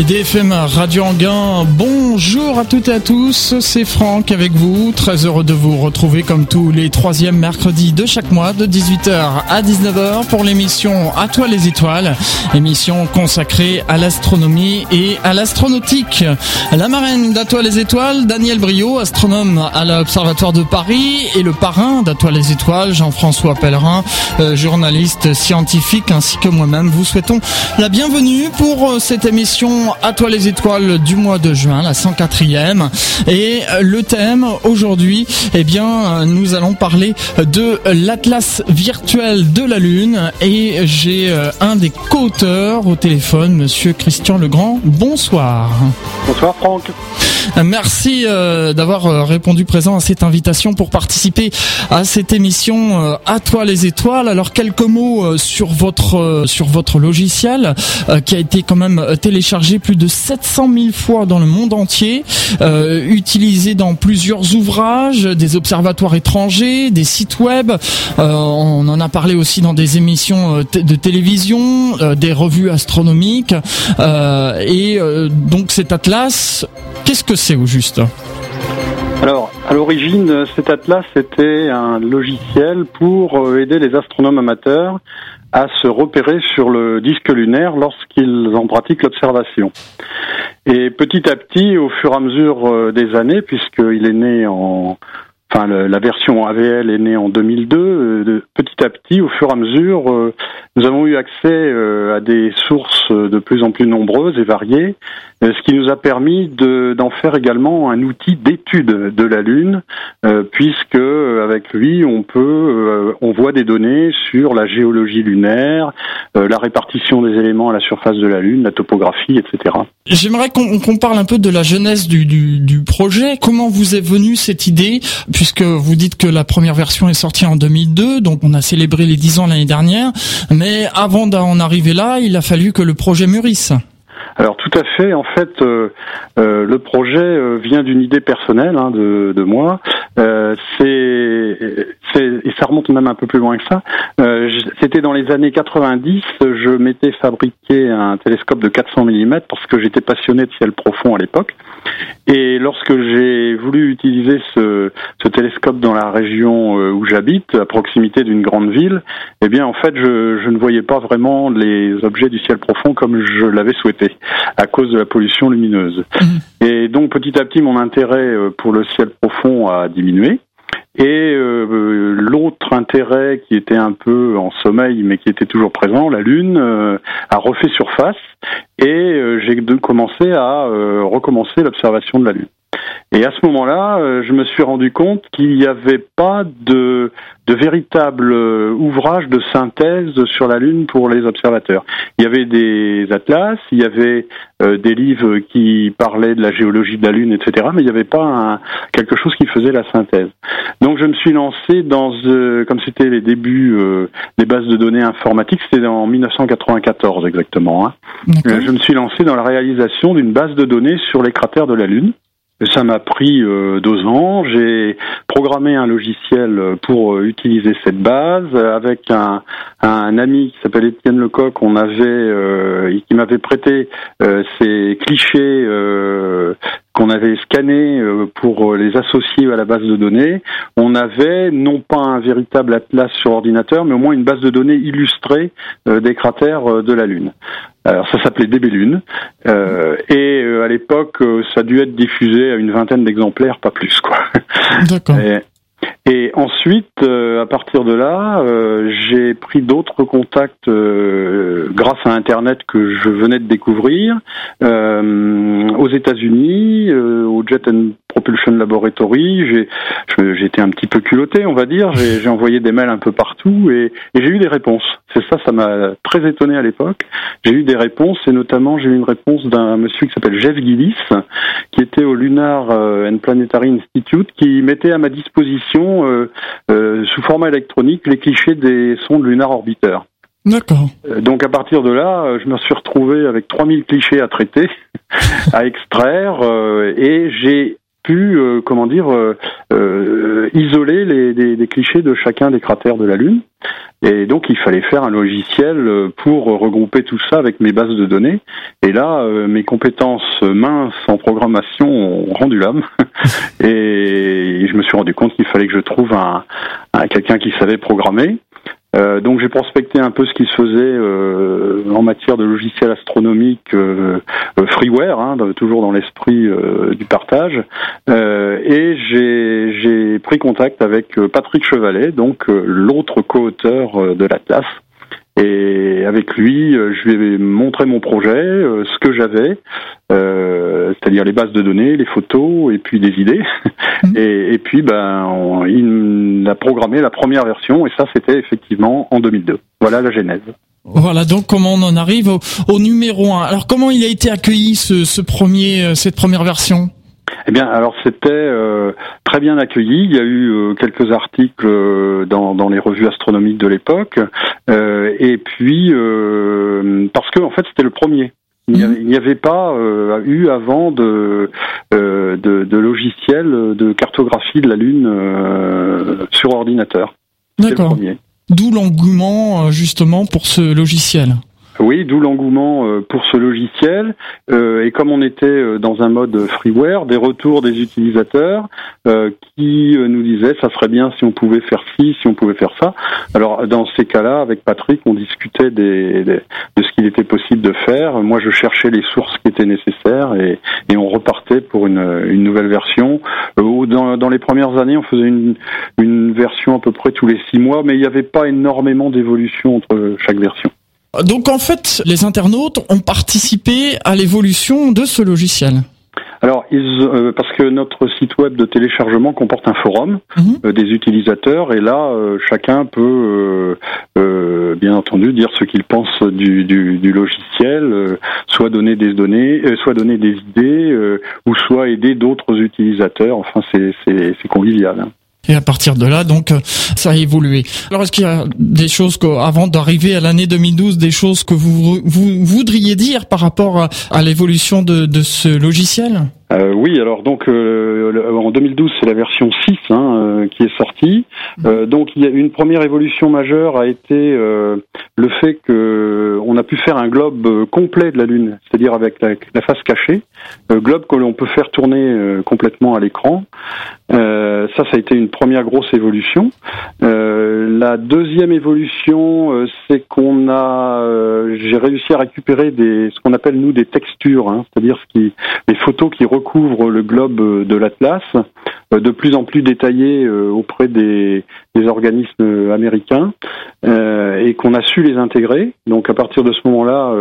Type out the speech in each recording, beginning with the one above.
et DFM Radio Anguin. Bonjour à toutes et à tous, c'est Franck avec vous. Très heureux de vous retrouver comme tous les troisièmes mercredis de chaque mois de 18h à 19h pour l'émission À toi les étoiles, émission consacrée à l'astronomie et à l'astronautique. La marraine d'À toi les étoiles, Daniel Brio, astronome à l'Observatoire de Paris et le parrain d'À toi les étoiles, Jean-François Pellerin, euh, journaliste scientifique ainsi que moi-même. Vous souhaitons la bienvenue pour euh, cette émission À toi les étoiles du mois de juin, la 104e. Et euh, le thème aujourd'hui, eh bien, nous allons parler de l'Atlas virtuel de la Lune. Et j'ai euh, un des co-auteurs au téléphone, monsieur Christian Legrand. Bonsoir. Bonsoir Franck. Merci euh, d'avoir euh, répondu présent à cette invitation pour participer à cette émission euh, À toi les étoiles. Alors quelques mots sur votre sur votre logiciel qui a été quand même téléchargé plus de 700 000 fois dans le monde entier, utilisé dans plusieurs ouvrages, des observatoires étrangers, des sites web. on en a parlé aussi dans des émissions de télévision, des revues astronomiques. et donc cet atlas, qu'est-ce que c'est au juste? Alors, à l'origine, cet atlas était un logiciel pour euh, aider les astronomes amateurs à se repérer sur le disque lunaire lorsqu'ils en pratiquent l'observation. Et petit à petit, au fur et à mesure euh, des années, puisqu'il est né en enfin la version AVL est née en 2002. Euh, petit à petit, au fur et à mesure, euh, nous avons eu accès à des sources de plus en plus nombreuses et variées, ce qui nous a permis d'en faire également un outil d'étude de la Lune, puisque avec lui, on peut, on voit des données sur la géologie lunaire, la répartition des éléments à la surface de la Lune, la topographie, etc. J'aimerais qu'on parle un peu de la jeunesse du, du, du projet. Comment vous est venue cette idée? Puisque vous dites que la première version est sortie en 2002, donc on a célébré les 10 ans l'année dernière, mais avant d'en arriver là, il a fallu que le projet mûrisse. Alors tout à fait. En fait, euh, euh, le projet euh, vient d'une idée personnelle hein, de, moi. c'est, et ça remonte même un peu plus loin que ça. C'était dans les années 90. Je m'étais fabriqué un télescope de 400 mm parce que j'étais passionné de ciel profond à l'époque. Et lorsque j'ai voulu utiliser ce, ce, télescope dans la région où j'habite, à proximité d'une grande ville, eh bien en fait, je, je ne voyais pas vraiment les objets du ciel profond comme je l'avais souhaité à cause de la pollution lumineuse. Mhm. Et donc petit à petit, mon intérêt euh, pour le ciel profond a diminué. Et euh, l'autre intérêt qui était un peu en sommeil, mais qui était toujours présent, la Lune, euh, a refait surface. Et j'ai commencé à recommencer l'observation de la Lune. Et à ce moment-là, euh, je me suis rendu compte qu'il n'y avait pas de, de véritable euh, ouvrage de synthèse sur la Lune pour les observateurs. Il y avait des atlas, il y avait euh, des livres qui parlaient de la géologie de la Lune, etc., mais il n'y avait pas un, quelque chose qui faisait la synthèse. Donc je me suis lancé dans, comme c'était les débuts des bases de données informatiques, c'était en 1994 exactement. Hein. je me suis lancé dans la réalisation d'une base de données sur les cratères de la Lune. Ça m'a pris euh, deux ans. J'ai programmé un logiciel pour euh, utiliser cette base avec un, un ami qui s'appelle Étienne Lecoq. On avait, euh, qui m'avait prêté ces clichés qu'on avait scannés pour les associer à la base de données. On avait non pas un véritable atlas sur ordinateur, mais au moins une base de données illustrée des cratères de la Lune. Alors ça s'appelait DB Lune euh, et euh, à l'époque euh, ça a dû être diffusé à une vingtaine d'exemplaires, pas plus quoi. D'accord. Et ensuite, euh, à partir de là, euh, j'ai pris d'autres contacts euh, grâce à Internet que je venais de découvrir aux États-Unis, au Jet Propulsion Laboratory. J'ai été un petit peu culotté, on va dire. J'ai envoyé des mails un peu partout et, et j'ai eu des réponses. C'est ça, ça m'a très étonné à l'époque. J'ai eu des réponses et notamment j'ai eu une réponse d'un monsieur qui s'appelle Jeff Gillis, qui était au Lunar and Planetary Institute, qui mettait à ma disposition euh, euh, sous format électronique les clichés des sondes lunar Orbiter. D'accord. Euh, donc à partir de là, je me suis retrouvé avec 3000 clichés à traiter, à extraire, et j'ai pu, comment dire, isoler les, clichés de chacun des cratères de la Lune. Et donc il fallait faire un logiciel pour regrouper tout ça avec mes bases de données. Et là, mes compétences minces en programmation ont rendu l'âme. et je me suis rendu compte qu'il fallait que je trouve un quelqu'un qui savait programmer. Euh, donc j'ai prospecté un peu ce qui se faisait euh, en matière de logiciels astronomiques euh, euh freeware, hein, toujours dans l'esprit euh, du partage, et j'ai pris contact avec Patrick Chevalet, donc l'autre co-auteur de l'Atlas, et avec lui, euh, je lui ai montré mon projet, euh, ce que j'avais, euh, c'est-à-dire les bases de données, les photos et puis des idées. Mmh. Et, puis, ben, il a programmé la première version et ça, c'était effectivement en 2002. Voilà la genèse. Voilà donc comment on en arrive au, numéro 1. Alors comment il a été accueilli ce, ce premier, cette première version? Eh bien, alors c'était euh, très bien accueilli. Il y a eu euh, quelques articles euh, dans, dans, les revues astronomiques de l'époque, et puis parce que en fait c'était le premier. Il n'y avait, pas eu avant de, de, de, logiciel de cartographie de la Lune sur ordinateur. D'accord. D'où l'engouement justement pour ce logiciel. Oui, d'où l'engouement euh, pour ce logiciel. Euh, et comme on était euh, dans un mode freeware, des retours des utilisateurs qui nous disaient ça serait bien si on pouvait faire ci, si on pouvait faire ça. Alors dans ces cas-là, avec Patrick, on discutait des, de ce qu'il était possible de faire. Moi, je cherchais les sources qui étaient nécessaires et, on repartait pour une, nouvelle version. Dans, dans, les premières années, on faisait une version à peu près tous les six mois, mais il n'y avait pas énormément d'évolution entre chaque version. Donc en fait, les internautes ont participé à l'évolution de ce logiciel. Alors, ils, euh, parce que notre site web de téléchargement comporte un forum mhm. euh, des utilisateurs, et là, euh, chacun peut, bien entendu, dire ce qu'il pense du, du, du logiciel, soit donner des données, soit donner des idées, ou soit aider d'autres utilisateurs. Enfin, c'est convivial. Hein. Et à partir de là, donc, ça a évolué. Alors, est-ce qu'il y a des choses que, avant d'arriver à l'année 2012, des choses que vous, vous voudriez dire par rapport à, l'évolution de, de ce logiciel? Euh, oui, alors donc euh, en 2012 c'est la version 6 hein, euh, qui est sortie. Euh, donc il y a une première évolution majeure a été le fait que on a pu faire un globe complet de la Lune, c'est-à-dire avec la, la, face cachée, globe que l'on peut faire tourner complètement à l'écran. ça, ça a été une première grosse évolution. la deuxième évolution, c'est qu'on a, j'ai réussi à récupérer des, ce qu'on appelle nous des textures, hein, c'est-à-dire ce qui, les photos qui recouvre le globe de l'Atlas, euh, de plus en plus détaillé euh, auprès des, organismes américains, euh, et qu'on a su les intégrer. Donc à partir de ce moment-là,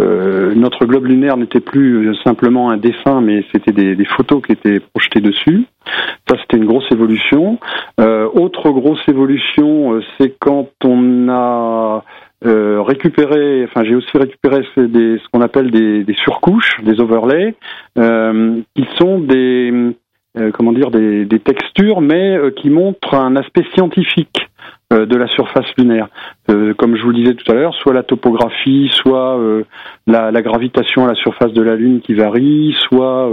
notre globe lunaire n'était plus simplement un dessin, mais c'était des, photos qui étaient projetées dessus. Ça, c'était une grosse évolution. autre grosse évolution, c'est quand on a euh, récupérer, enfin j'ai aussi récupéré des, ce qu'on appelle des, des, surcouches, des overlays, euh, qui sont des euh, comment dire des, textures, mais euh, qui montrent un aspect scientifique de la surface lunaire. Euh, comme je vous le disais tout à l'heure, soit la topographie, soit euh, la, la, gravitation à la surface de la Lune qui varie, soit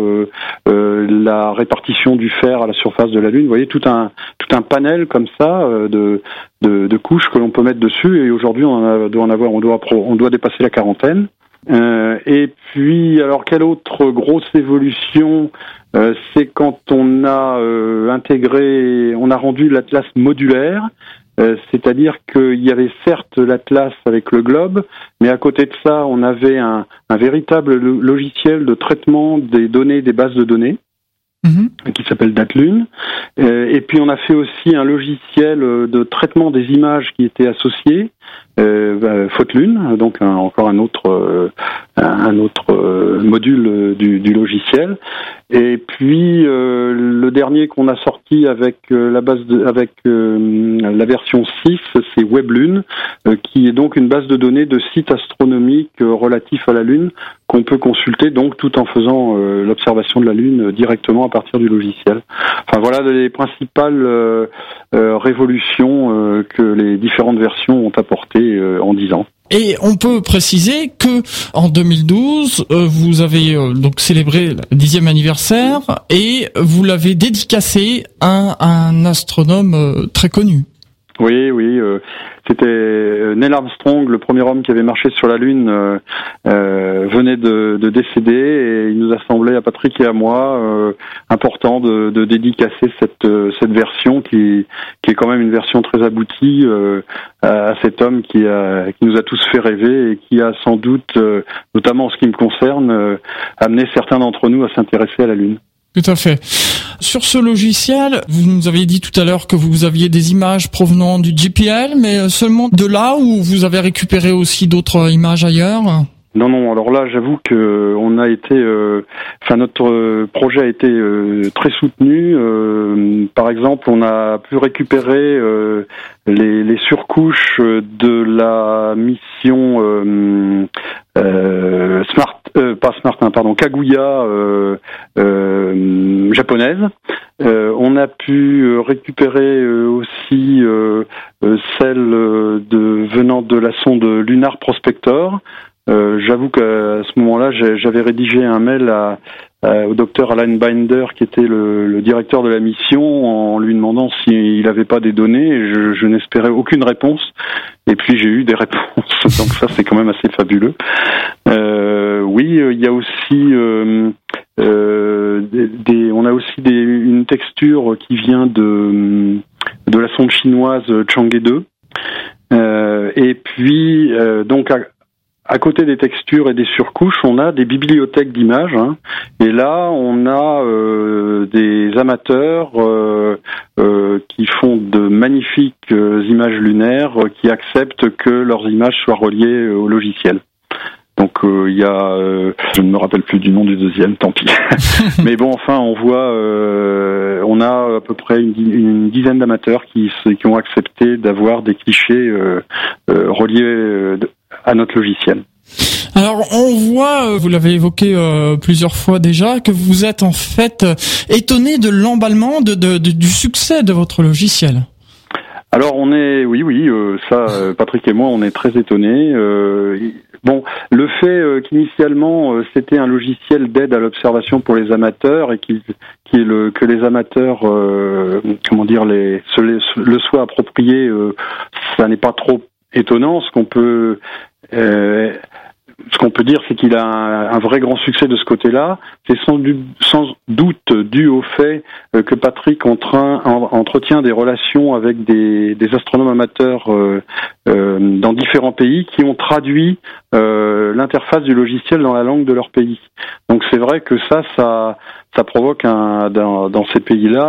la répartition du fer à la surface de la Lune. Vous voyez tout un tout un panel comme ça de, de, de couches que l'on peut mettre dessus. Et aujourd'hui, on doit en avoir, on doit on doit dépasser la quarantaine. Euh, et puis, alors quelle autre grosse évolution euh, C'est quand on a euh, intégré, on a rendu l'atlas modulaire. Euh, c'est-à-dire qu'il y avait certes l'Atlas avec le globe, mais à côté de ça, on avait un, véritable logiciel de traitement des données, des bases de données, mhm. qui s'appelle Datlune. Euh, et puis on a fait aussi un logiciel de traitement des images qui était associé, euh, bah, Lune, donc encore un autre autre module du, logiciel. Et puis euh, le dernier qu'on a sorti avec euh, euh, la version 6, c'est WebLune, qui est donc une base de données de sites astronomiques relatifs à la Lune qu'on peut consulter donc tout en faisant l'observation de la Lune directement à partir du logiciel. Enfin voilà les principales révolutions que les différentes versions ont apportées en 10 ans. Et on peut préciser que en 2012, vous avez donc célébré le dixième anniversaire et vous l'avez dédicacé à un astronome très connu. Oui, oui. Euh, c'était euh, Neil Armstrong, le premier homme qui avait marché sur la Lune, euh, euh venait de, de, décéder et il nous a semblé à Patrick et à moi important de, de, dédicacer cette, cette version qui, qui est quand même une version très aboutie à cet homme qui, a, qui nous a tous fait rêver et qui a sans doute, notamment en ce qui me concerne, amené certains d'entre nous à s'intéresser à la Lune. Tout à fait. Sur ce logiciel, vous nous avez dit tout à l'heure que vous aviez des images provenant du GPL, mais seulement de là ou vous avez récupéré aussi d'autres images ailleurs? Non, non. Alors là, j'avoue que on a été, euh, enfin notre projet a été euh, très soutenu. Euh, par exemple, on a pu récupérer les, surcouches de la mission Smart, pas Smart, hein, pardon, Kaguya japonaise. on a pu récupérer aussi celle de venant de la sonde Lunar Prospector. Euh, j'avoue qu'à ce moment-là, j'avais rédigé un mail à, au docteur Alan Binder, qui était le, directeur de la mission, en lui demandant s'il n'avait pas des données. je, je n'espérais aucune réponse. Et puis j'ai eu des réponses. Donc ça, c'est quand même assez fabuleux. Euh, oui, euh, il y a aussi euh, euh, des, on a aussi des, une texture qui vient de de la sonde chinoise Chang'e 2. Euh, et puis, euh, donc, côté des textures et des surcouches, on a des bibliothèques d'images. Hein. et là, on a euh, des amateurs euh, euh, qui font de magnifiques images lunaires, qui acceptent que leurs images soient reliées au logiciel. Donc il y a, je ne me rappelle plus du nom du deuxième, tant pis. Mais bon, enfin, on voit, on a à peu près une, dizaine d'amateurs qui, qui ont accepté d'avoir des clichés reliés à notre logiciel. Alors on voit, euh, vous l'avez évoqué euh, plusieurs fois déjà, que vous êtes en fait euh, étonné de l'emballement, de, de, du succès de votre logiciel. Alors on est, oui, oui, ça, Patrick et moi, on est très étonnés. bon, le fait qu'initialement c'était un logiciel d'aide à l'observation pour les amateurs et qui est le, que les amateurs, comment dire, les, se, le soient approprié, ça n'est pas trop étonnant. Ce qu'on peut euh, ce qu'on peut dire, c'est qu'il a un, vrai grand succès de ce côté-là. C'est sans, doute dû au fait euh, que Patrick entretient des relations avec des, astronomes amateurs euh, dans différents pays qui ont traduit l'interface du logiciel dans la langue de leur pays. Donc c'est vrai que ça, ça, provoque dans, ces pays-là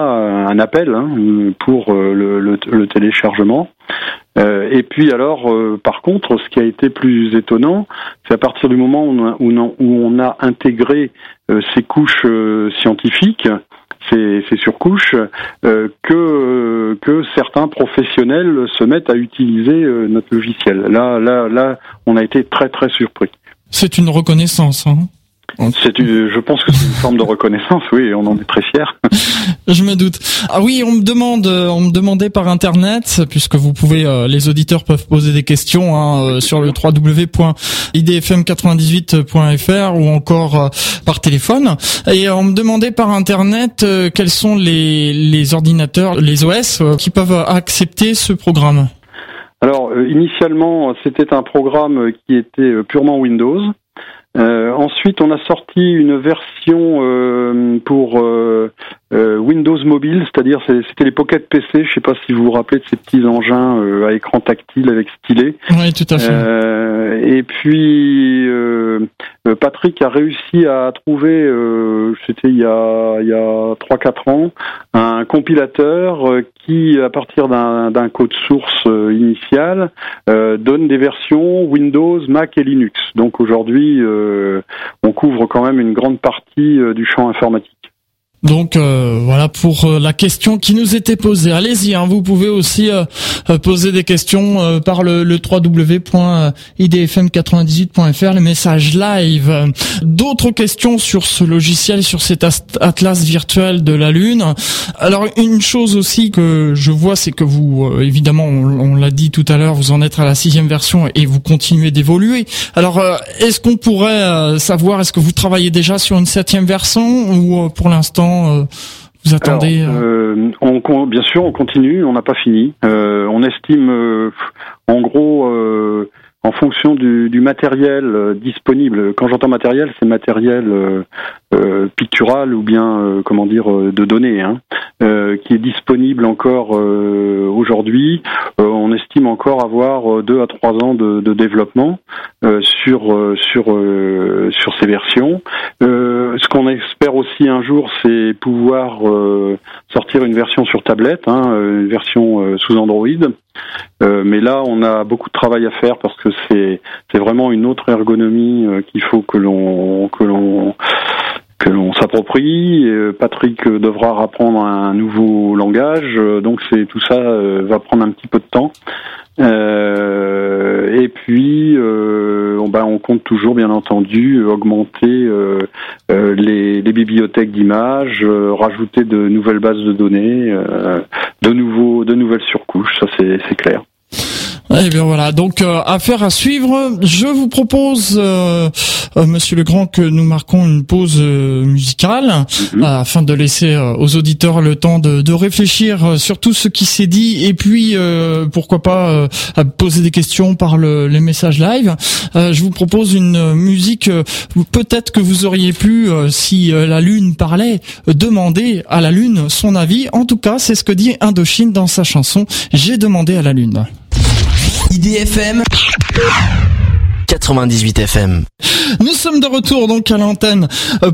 un appel hein, pour le, téléchargement. Euh, et puis alors, euh, par contre, ce qui a été plus étonnant, c'est à partir du moment où on a, où on a intégré euh, ces couches scientifiques, ces, ces surcouches, que que certains professionnels se mettent à utiliser notre logiciel. Là, là, là, on a été très très surpris. C'est une reconnaissance. Hein c'est je pense que c'est une forme de reconnaissance, oui, on en est très fiers. Je me doute. Ah oui, on me demande, euh, on me demandait par internet, puisque vous pouvez, euh, les auditeurs peuvent poser des questions hein, euh, sur le www.idfm98.fr ou encore par téléphone. Et on me demandait par internet quels sont les, les ordinateurs, les OS qui peuvent accepter ce programme. Alors, initialement, c'était un programme qui était purement Windows. Euh, ensuite, on a sorti une version euh, pour euh, euh, Windows Mobile, c'est-à-dire c'était les Pocket PC. Je ne sais pas si vous vous rappelez de ces petits engins euh, à écran tactile avec stylet. Oui, tout à fait. et puis Patrick a réussi à trouver, c'était il y a il y a trois quatre ans, un compilateur qui, à partir d'un code source initial, donne des versions Windows, Mac et Linux. Donc aujourd'hui, on couvre quand même une grande partie du champ informatique. Donc euh, voilà pour euh, la question qui nous était posée. Allez-y, hein, vous pouvez aussi euh, poser des questions par le, le www.idfm98.fr, les messages live. D'autres questions sur ce logiciel, sur cet atlas virtuel de la Lune. Alors une chose aussi que je vois, c'est que vous, évidemment, on, l'a dit tout à l'heure, vous en êtes à la sixième version et vous continuez d'évoluer. Alors est-ce qu'on pourrait savoir, est-ce que vous travaillez déjà sur une septième version ou pour l'instant euh, vous attendez euh, euh, on, Bien sûr, on continue, on n'a pas fini. on estime, en gros, en fonction du, du matériel disponible. Quand j'entends matériel, c'est matériel pictural ou bien, comment dire, de données, hein, qui est disponible encore aujourd'hui. on estime encore avoir deux à trois ans de, développement sur sur sur ces versions. ce qu'on espère aussi un jour, c'est pouvoir euh, sortir une version sur tablette, hein, une version euh, sous Android. Euh, mais là, on a beaucoup de travail à faire parce que c'est c'est vraiment une autre ergonomie qu'il faut que l'on que l'on que l'on s'approprie. Patrick devra apprendre un nouveau langage, donc c'est tout ça va prendre un petit peu de temps. Euh, et puis, euh, on, bah, on compte toujours, bien entendu, augmenter euh, les, les, bibliothèques d'images, rajouter de nouvelles bases de données, de nouveaux, de nouvelles surcouches. Ça, c'est clair. Eh bien voilà, donc euh, affaire à suivre. Je vous propose, euh, euh, Monsieur Legrand, que nous marquons une pause musicale mhm. afin de laisser aux auditeurs le temps de, de, réfléchir sur tout ce qui s'est dit et puis pourquoi pas poser des questions par le, les messages live. je vous propose une musique. Peut-être que vous auriez pu, si la Lune parlait, demander à la Lune son avis. En tout cas, c'est ce que dit Indochine dans sa chanson. J'ai demandé à la Lune. IDFM 98 FM. Nous sommes de retour donc à l'antenne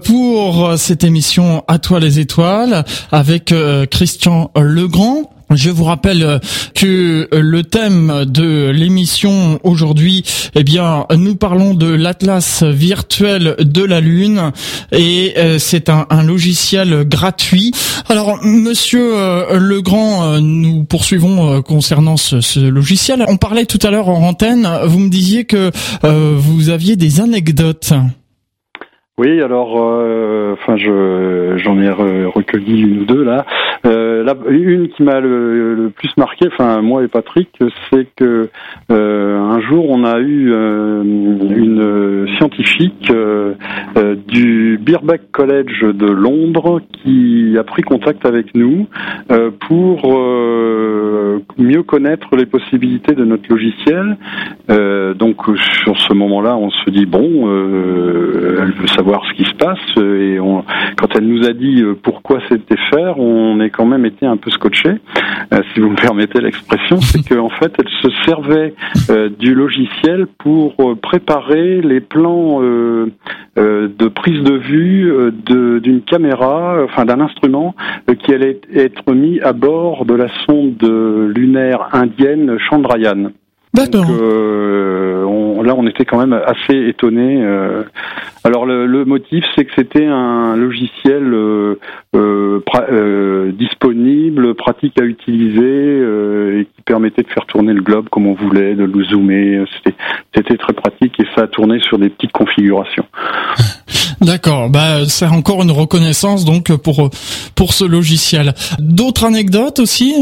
pour cette émission À toi les étoiles avec euh, Christian Legrand. Je vous rappelle euh, que euh, le thème de l'émission aujourd'hui, eh bien, nous parlons de l'Atlas virtuel de la Lune et euh, c'est un, logiciel gratuit. Alors, Monsieur Legrand, nous poursuivons concernant ce, logiciel. On parlait tout à l'heure en antenne. Vous me disiez que vous aviez des anecdotes. Oui, alors, enfin, je j'en ai recueilli une ou deux là. Euh, une qui m'a le, plus marqué, enfin moi et Patrick, c'est que euh, un jour on a eu euh, une scientifique euh, du Birkbeck College de Londres qui a pris contact avec nous pour mieux connaître les possibilités de notre logiciel. donc sur ce moment-là, on se dit bon, elle veut savoir ce qui se passe et on, quand elle nous a dit pourquoi c'était faire, on est quand même été un peu scotché, euh, si vous me permettez l'expression, c'est qu'en fait, elle se servait euh, du logiciel pour euh, préparer les plans de prise de vue d'une caméra, enfin d'un instrument qui allait être mis à bord de la sonde lunaire indienne Chandrayaan. D'accord. Là, on était quand même assez étonnés. alors, le, motif, c'est que c'était un logiciel euh, disponible, pratique à utiliser euh, et qui permettait de faire tourner le globe comme on voulait, de le zoomer. C'était très pratique et ça a tourné sur des petites configurations. D'accord, bah c'est encore une reconnaissance donc pour ce logiciel. D'autres anecdotes aussi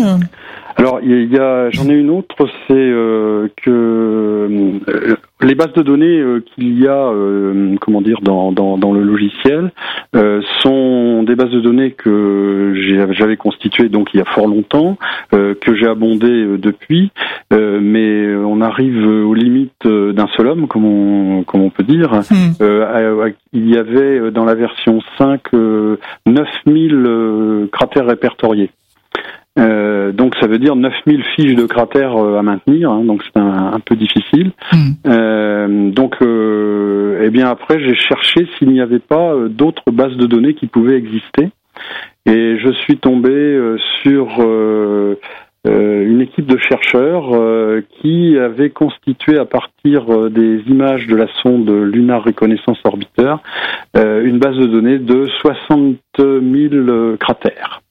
alors, il y a, j'en ai une autre, c'est euh, que euh, les bases de données euh, qu'il y a, comment dire, dans, dans, dans le logiciel, sont des bases de données que j'avais constituées donc il y a fort longtemps, que j'ai abondé depuis, mais on arrive aux limites d'un seul homme, comme on, comme on peut dire. Hmm. il y avait dans la version 5 9000 cratères répertoriés. Euh, donc ça veut dire 9000 fiches de cratères euh, à maintenir, hein, donc c'est un, peu difficile. Hmm. Euh, donc, euh, eh bien après j'ai cherché s'il n'y avait pas euh, d'autres bases de données qui pouvaient exister, et je suis tombé sur une équipe de chercheurs qui avait constitué à partir des images de la sonde Lunar Reconnaissance Orbiter une base de données de 60 000 cratères.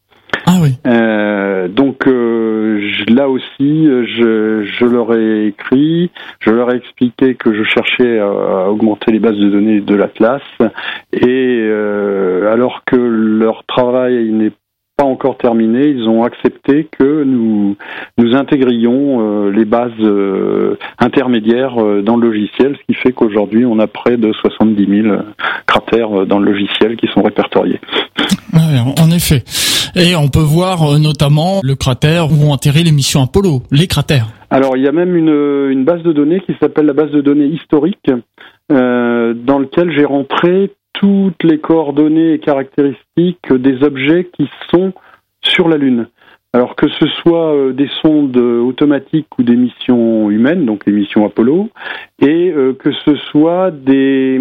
Ah oui. Euh, donc euh, là aussi, je, leur ai écrit, je leur ai expliqué que je cherchais à, augmenter les bases de données de l'Atlas, et euh, alors que leur travail n'est pas encore terminé, ils ont accepté que nous nous intégrions les bases intermédiaires dans le logiciel, ce qui fait qu'aujourd'hui on a près de 70 000 cratères dans le logiciel qui sont répertoriés. en effet. Et on peut voir euh, notamment le cratère où ont atterri les missions Apollo, les cratères. Alors il y a même une, une base de données qui s'appelle la base de données historique, euh, dans lequel j'ai rentré toutes les coordonnées et caractéristiques des objets qui sont sur la Lune. Alors que ce soit euh, des sondes automatiques ou des missions humaines, donc les missions Apollo, et euh, que ce soit des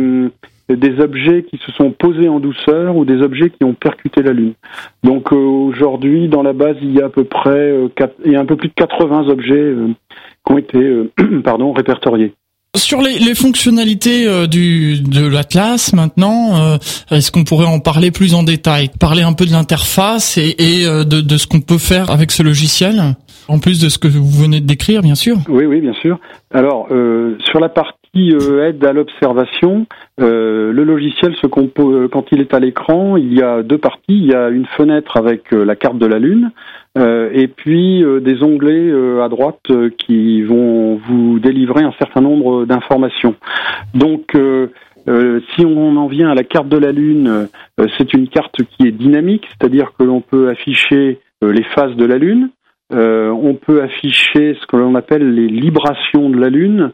des objets qui se sont posés en douceur ou des objets qui ont percuté la Lune. Donc euh, aujourd'hui, dans la base, il y a à peu près euh, il y a un peu plus de 80 objets euh, qui ont été pardon, répertoriés. Sur les, les fonctionnalités du, de l'Atlas maintenant, est-ce qu'on pourrait en parler plus en détail? Parler un peu de l'interface et, et de, de, ce qu'on peut faire avec ce logiciel en plus de ce que vous venez de décrire, bien sûr. Oui, oui, bien sûr. Alors, sur la partie euh, aide à l'observation. Euh, le logiciel se compose euh, quand il est à l'écran. Il y a deux parties. Il y a une fenêtre avec la carte de la Lune. et puis des onglets à droite qui vont vous délivrer un certain nombre d'informations. Donc, si on en vient à la carte de la Lune, c'est une carte qui est dynamique, c'est-à-dire que l'on peut afficher les phases de la Lune, on peut afficher ce que l'on appelle les librations de la Lune,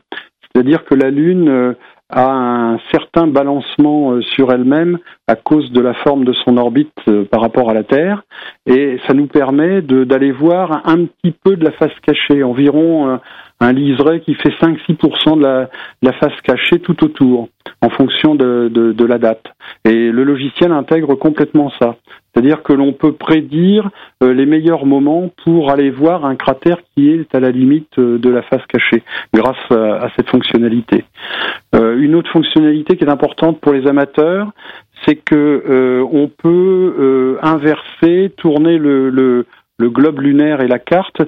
c'est-à-dire que la Lune euh, a un certain balancement euh, sur elle-même à cause de la forme de son orbite euh, par rapport à la Terre, et ça nous permet d'aller voir un petit peu de la face cachée, environ un liseré qui fait 5-6% de la, la, face cachée tout autour, en fonction de, de, de, la date. Et le logiciel intègre complètement ça. C'est-à-dire que l'on peut prédire euh, les meilleurs moments pour aller voir un cratère qui est à la limite euh, de la face cachée, grâce à, cette fonctionnalité. Euh, une autre fonctionnalité qui est importante pour les amateurs, c'est que on peut inverser, tourner le globe lunaire et la carte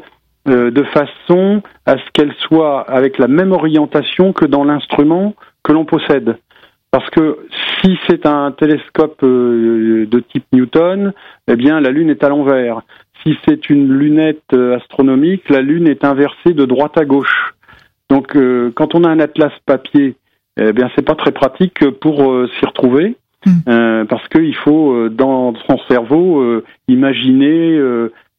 euh, de façon à ce qu'elle soit avec la même orientation que dans l'instrument que l'on possède. Parce que si c'est un télescope euh, de type Newton, eh bien la Lune est à l'envers. Si c'est une lunette euh, astronomique, la Lune est inversée de droite à gauche. Donc quand on a un atlas papier, eh bien c'est pas très pratique pour s'y retrouver. Hmm. parce qu'il faut dans son cerveau imaginer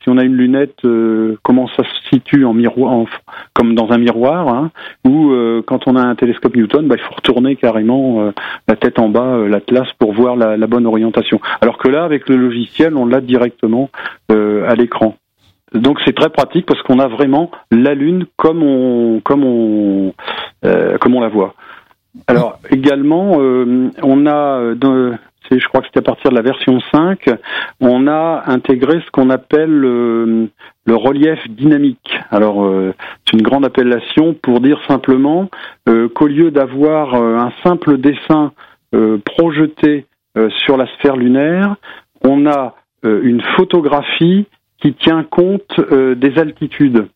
si on a une lunette, euh, comment ça se situe en miroir, comme dans un miroir, hein, ou euh, quand on a un télescope Newton, bah, il faut retourner carrément euh, la tête en bas, l'atlas, pour voir la, la, bonne orientation. Alors que là, avec le logiciel, on l'a directement à l'écran. Donc c'est très pratique parce qu'on a vraiment la lune comme on comme on comme on la voit. Alors également, on a je crois que c'était à partir de la version 5, on a intégré ce qu'on appelle le, relief dynamique. Alors, euh, c'est une grande appellation pour dire simplement euh, qu'au lieu d'avoir euh, un simple dessin projeté sur la sphère lunaire, on a une photographie qui tient compte des altitudes.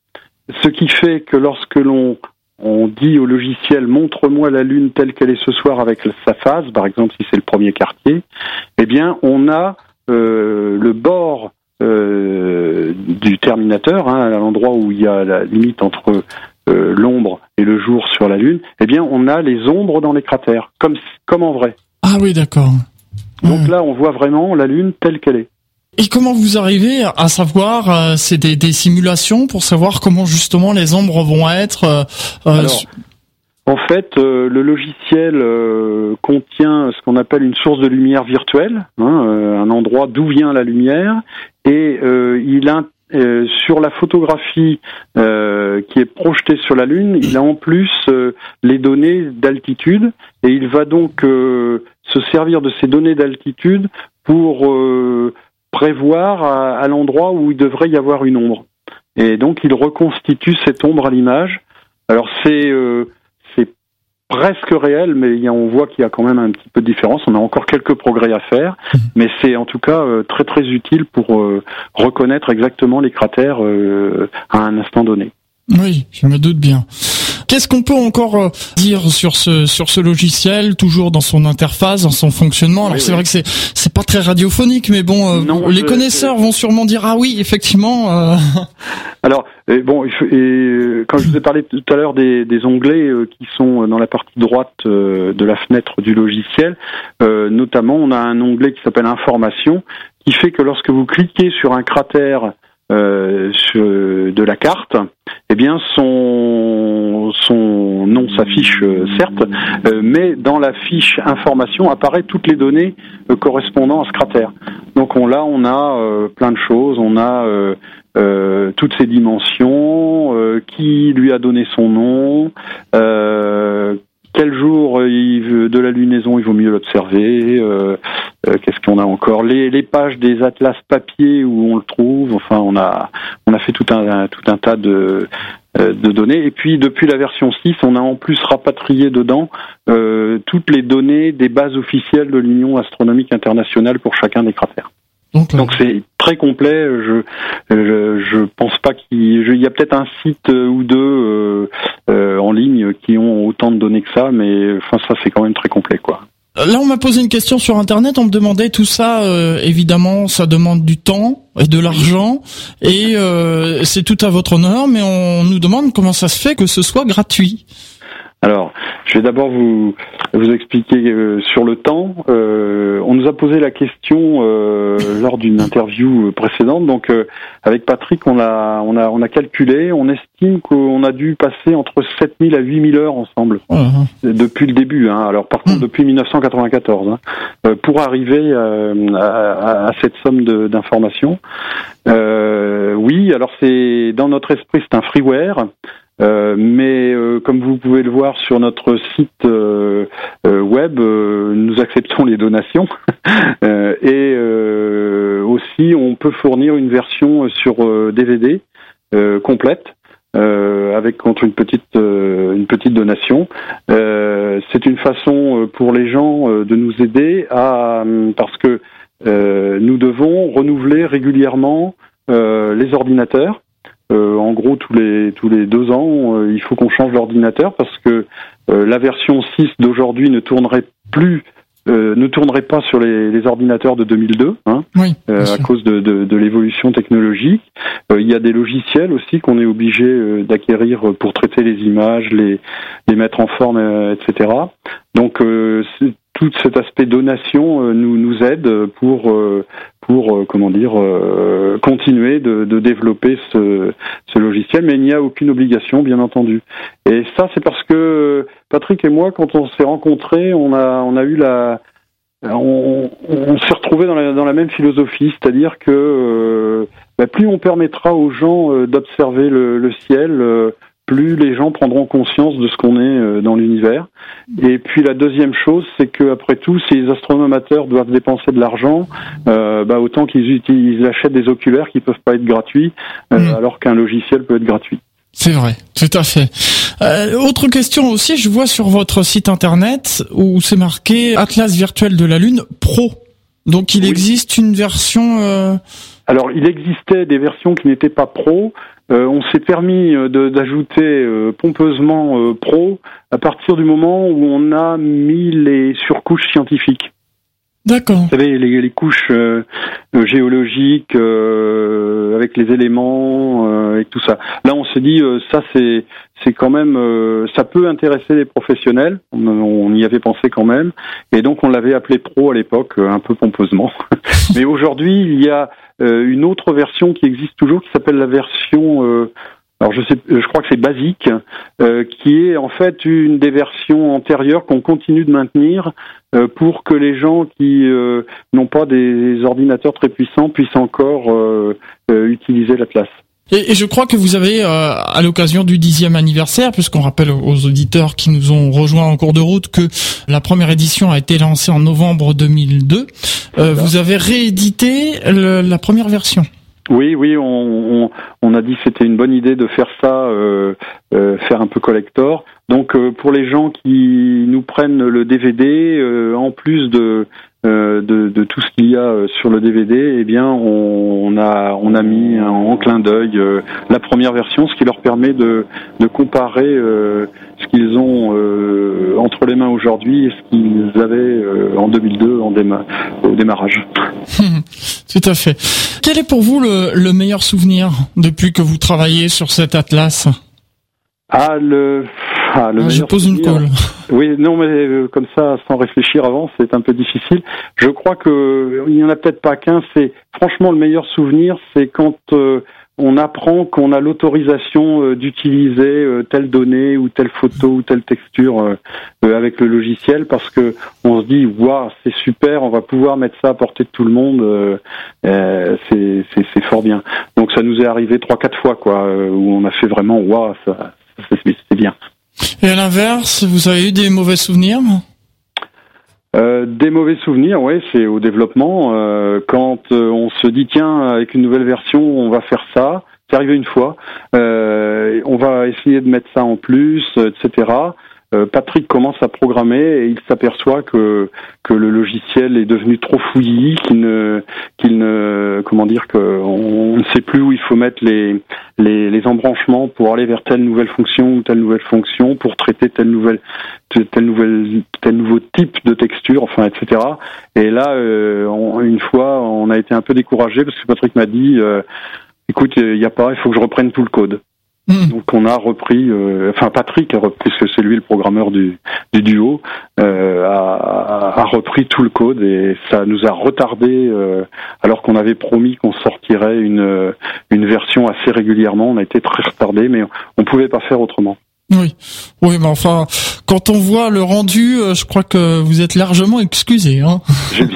Ce qui fait que lorsque l'on on dit au logiciel montre-moi la Lune telle qu'elle est ce soir avec sa phase, par exemple si c'est le premier quartier, eh bien on a euh, le bord euh, du terminateur, hein, à l'endroit où il y a la limite entre euh, l'ombre et le jour sur la Lune, eh bien on a les ombres dans les cratères, comme, comme en vrai. Ah oui, d'accord. Donc là, on voit vraiment la Lune telle qu'elle est. Et comment vous arrivez à savoir, euh, c'est des, des, simulations pour savoir comment justement les ombres vont être euh, euh En fait, euh, le logiciel contient ce qu'on appelle une source de lumière virtuelle, hein, un endroit d'où vient la lumière, et il a sur la photographie qui est projetée sur la Lune, il a en plus les données d'altitude et il va donc se servir de ces données d'altitude pour prévoir à, l'endroit où il devrait y avoir une ombre. et donc il reconstitue cette ombre à l'image. Alors c'est c'est presque réel, mais on voit qu'il y a quand même un petit peu de différence. On a encore quelques progrès à faire, mmh. mais c'est en tout cas très très utile pour reconnaître exactement les cratères à un instant donné. Oui, je me doute bien. Qu'est-ce qu'on peut encore euh, dire sur ce sur ce logiciel, toujours dans son interface, dans son fonctionnement? Alors c'est vrai que c'est c'est pas très radiophonique, mais bon, euh, les connaisseurs vont sûrement dire ah oui, effectivement. Euh... Alors bon, et, quand je vous ai parlé tout à l'heure des, des onglets qui sont dans la partie droite de la fenêtre du logiciel, notamment on a un onglet qui s'appelle Information, qui fait que lorsque vous cliquez sur un cratère euh, de la carte, eh bien son nom s'affiche euh, certes, euh, mais dans la fiche information apparaît toutes les données euh, correspondant à ce cratère. Donc on là on a plein de choses, on a toutes ces dimensions, qui lui a donné son nom, quel jour la lunaison il vaut mieux l'observer, euh, qu'est-ce qu'on a encore? Les, pages des atlas papier où on le trouve. Enfin, on a on a fait tout un tout un tas de euh, de données. Et puis depuis la version 6, on a en plus rapatrié dedans euh, toutes les données des bases officielles de l'Union astronomique internationale pour chacun des cratères. Donc c'est très complet. Je, je, je pense pas qu'il y a peut-être un site ou deux euh, en ligne qui ont autant de données que ça, mais enfin ça c'est quand même très complet quoi. Là, on m'a posé une question sur Internet. On me demandait tout ça. Euh, évidemment, ça demande du temps et de l'argent, et euh, c'est tout à votre honneur. Mais on nous demande comment ça se fait que ce soit gratuit. Alors, je vais d'abord vous vous expliquer euh, sur le temps. Euh, on nous a posé la question euh, lors d'une interview précédente. Donc, avec Patrick, on a on a on a calculé. On estime qu'on a dû passer entre 7000 à 8000 heures ensemble uh-huh. depuis le début. Hein. Alors, par contre, hmm. depuis 1994, hein, pour arriver à, à, cette somme d'informations. oui, alors c'est dans notre esprit, c'est un freeware. Euh, mais euh, comme vous pouvez le voir sur notre site euh, web, nous acceptons les donations et aussi on peut fournir une version sur DVD complète. avec contre une petite une petite donation. c'est une façon pour les gens de nous aider à parce que nous devons renouveler régulièrement les ordinateurs euh, en gros, tous les tous les deux ans, euh, il faut qu'on change l'ordinateur parce que euh, la version 6 d'aujourd'hui ne tournerait plus ne tournerait pas sur les, les ordinateurs de 2002, hein, à cause de, de, de l'évolution technologique. il y a des logiciels aussi qu'on est obligé d'acquérir pour traiter les images, les, les mettre en forme, etc. Donc tout cet aspect donation nous, nous aide pour pour euh, comment dire euh, continuer de, développer ce, logiciel, mais il n'y a aucune obligation, bien entendu. Et ça, c'est parce que Patrick et moi, quand on s'est rencontrés, on a on a eu la on, on s'est retrouvés dans la, même philosophie, c'est-à-dire que euh, bah, plus on permettra aux gens d'observer le, le, ciel, plus les gens prendront conscience de ce qu'on est euh, dans l'univers. Et puis la deuxième chose, c'est que après tout, si les astronomes amateurs doivent dépenser de l'argent, euh, bah, autant qu'ils utilisent, achètent des oculaires qui peuvent pas être gratuits, euh, mm. alors qu'un logiciel peut être gratuit. C'est vrai, tout à fait. autre question aussi, je vois sur votre site internet où c'est marqué Atlas virtuel de la Lune Pro. Donc il existe une version. Alors il existait des versions qui n'étaient pas pro. Euh, on s'est permis euh, d'ajouter euh, pompeusement pro à partir du moment où on a mis les surcouches scientifiques. D'accord. Vous savez, les, couches géologiques avec les éléments et tout ça. Là, on s'est dit, ça c'est c'est quand même, ça peut intéresser les professionnels. On, on, y avait pensé quand même, et donc on l'avait appelé pro à l'époque, un peu pompeusement. Mais aujourd'hui, il y a euh, une autre version qui existe toujours qui s'appelle la version euh, alors je sais, je crois que c'est basique, euh, qui est en fait une des versions antérieures qu'on continue de maintenir pour que les gens qui n'ont pas des ordinateurs très puissants puissent encore utiliser l'Atlas. Et, je crois que vous avez, euh, à l'occasion du dixième anniversaire, puisqu'on rappelle aux auditeurs qui nous ont rejoints en cours de route que la première édition a été lancée en novembre 2002, euh, vous avez réédité la première version. Oui, oui, on, on, a dit c'était une bonne idée de faire ça, euh, euh, faire un peu collector. Donc euh, pour les gens qui nous prennent le DVD, en plus de, tout ce qu'il y a sur le DVD, eh bien on, a on a mis en clin d'œil la première version, ce qui leur permet de comparer ce qu'ils ont entre les mains aujourd'hui et ce qu'ils avaient en 2002 en au démarrage. Tout à fait. Quel est pour vous le, meilleur souvenir depuis que vous travaillez sur cet atlas? Ah, le. Ah, le ah, je pose une colle. Oui, non, mais euh, comme ça, sans réfléchir avant, c'est un peu difficile. Je crois que il y en a peut-être pas qu'un. C'est franchement le meilleur souvenir, c'est quand euh, on apprend qu'on a l'autorisation euh, d'utiliser euh, telle donnée ou telle photo ou telle texture euh, avec le logiciel parce que on se dit waouh c'est super on va pouvoir mettre ça à portée de tout le monde c'est fort bien. Donc ça nous est arrivé trois quatre fois quoi où on a fait vraiment waouh ça, c'est bien. Et à l'inverse vous avez eu des mauvais souvenirs? Euh, des mauvais souvenirs, oui, c'est au développement. Euh, quand euh, on se dit tiens, avec une nouvelle version, on va faire ça. C'est arrivé une fois. on va essayer de mettre ça en plus, etc. Euh, Patrick commence à programmer et il s'aperçoit que que le logiciel est devenu trop fouillis, qu'il ne comment dire que on ne sait plus où il faut mettre les, les, embranchements pour aller vers telle nouvelle fonction ou telle nouvelle fonction pour traiter telle nouvelle telle nouvelle tel nouveau type de texture, enfin etc. Et là, euh, une fois, on a été un peu découragé parce que Patrick m'a dit euh, écoute, il n'y a pas, il faut que je reprenne tout le code. Hmm. Donc on a repris, euh, enfin Patrick a repris, puisque c'est lui le programmeur du, du duo, euh, a, a, repris tout le code et ça nous a retardé euh, alors qu'on avait promis qu'on sortirait une, une version assez régulièrement. On a été très retardé, mais on pouvait pas faire autrement. Oui, oui, mais enfin, quand on voit le rendu, euh, je crois que vous êtes largement excusé. Hein.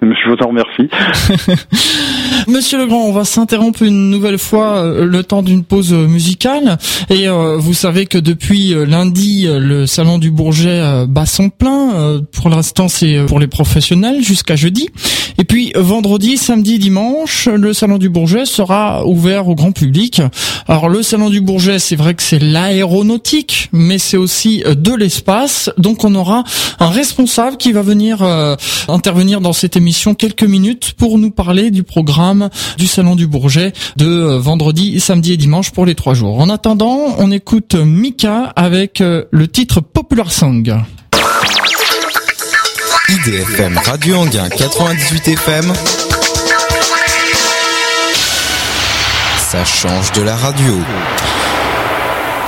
je vous en remercie. Monsieur Legrand, on va s'interrompre une nouvelle fois euh, le temps d'une pause musicale. Et euh, vous savez que depuis lundi, le salon du Bourget bat son plein. pour l'instant, c'est pour les professionnels jusqu'à jeudi. Et puis vendredi, samedi, dimanche, le salon du Bourget sera ouvert au grand public. Alors le salon du Bourget, c'est vrai que c'est l'aéronautique mais c'est aussi euh, de l'espace. Donc on aura un responsable qui va venir euh, intervenir dans cette émission quelques minutes pour nous parler du programme du Salon du Bourget de euh, vendredi, samedi et dimanche pour les trois jours. En attendant, on écoute Mika avec le titre Popular Song. IDFM Radio Anguin 98 FM. Ça change de la radio.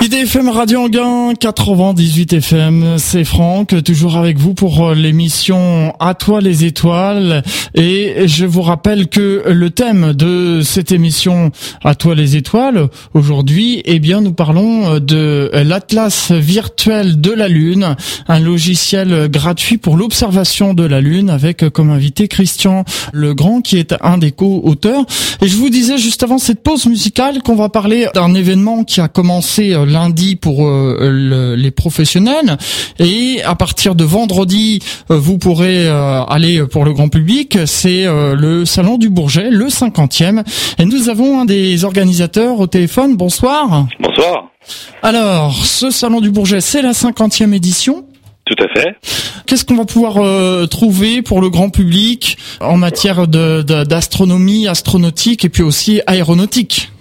IDFM Radio Anguin 98 FM, c'est Franck, toujours avec vous pour euh, l'émission À toi les étoiles. Et je vous rappelle que le thème de cette émission À toi les étoiles, aujourd'hui, eh bien, nous parlons euh, de l'Atlas virtuel de la Lune, un logiciel gratuit pour l'observation de la Lune avec comme invité Christian Legrand qui est un des co-auteurs. Et je vous disais juste avant cette pause musicale qu'on va parler d'un événement qui a commencé euh, lundi pour euh, les professionnels. Et à partir de vendredi euh, vous pourrez euh, aller pour le grand public. C'est le salon du Bourget le 50e et nous avons un des organisateurs au téléphone. Bonsoir. Bonsoir. Alors ce salon du Bourget c'est la 50e édition. Tout à fait. Qu'est-ce qu'on va pouvoir trouver pour le grand public en matière d'astronomie, astronautique et puis aussi aéronautique?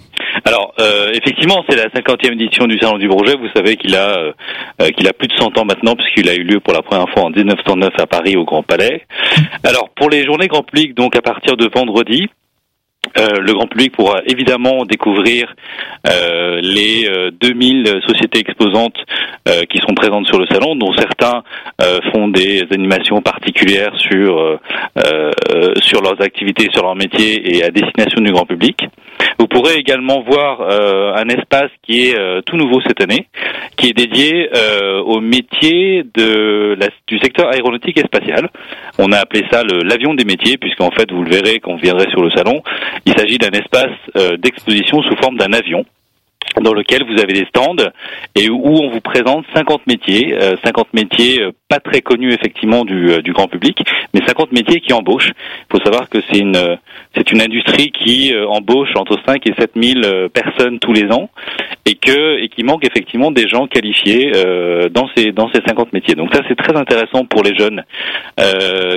Alors, euh, effectivement, c'est la 50e édition du Salon du Bourget. Vous savez qu'il a euh, euh, qu'il a plus de 100 ans maintenant, puisqu'il a eu lieu pour la première fois en 1909 à Paris au Grand Palais. Alors, pour les journées grand public, donc à partir de vendredi, euh, le grand public pourra évidemment découvrir euh, les 2000 euh, sociétés exposantes qui sont présentes sur le salon, dont certains font des animations particulières sur sur leurs activités, sur leur métier et à destination du grand public. Vous pourrez également voir un espace qui est tout nouveau cette année, qui est dédié au métier de la, du secteur aéronautique et spatial. On a appelé ça l'avion des métiers, puisqu'en fait, vous le verrez quand vous viendrez sur le salon, il s'agit d'un espace euh, d'exposition sous forme d'un avion dans lequel vous avez des stands et où on vous présente 50 métiers, 50 métiers pas très connus effectivement du, du, grand public, mais 50 métiers qui embauchent. Il faut savoir que c'est une c'est une industrie qui embauche entre 5 et 7 000 personnes tous les ans et que et qui manque effectivement des gens qualifiés dans ces dans ces 50 métiers. Donc ça c'est très intéressant pour les jeunes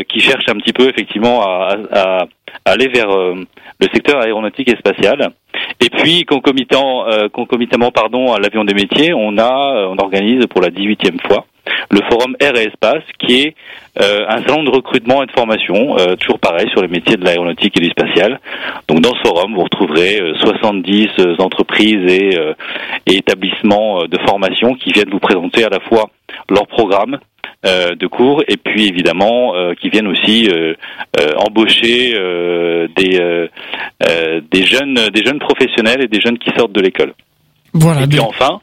qui cherchent un petit peu effectivement à, à aller vers le secteur aéronautique et spatial. Et puis concomitant, euh, concomitamment pardon à l'avion des métiers, on a euh, on organise pour la 18e fois le forum Air et Espace, qui est euh, un salon de recrutement et de formation, euh, toujours pareil sur les métiers de l'aéronautique et du spatial. Donc dans ce forum, vous retrouverez 70 entreprises et, et établissements de formation qui viennent vous présenter à la fois leur programme, euh, de cours et puis évidemment euh, qui viennent aussi euh, embaucher des des jeunes des jeunes professionnels et des jeunes qui sortent de l'école. Voilà. Et puis enfin,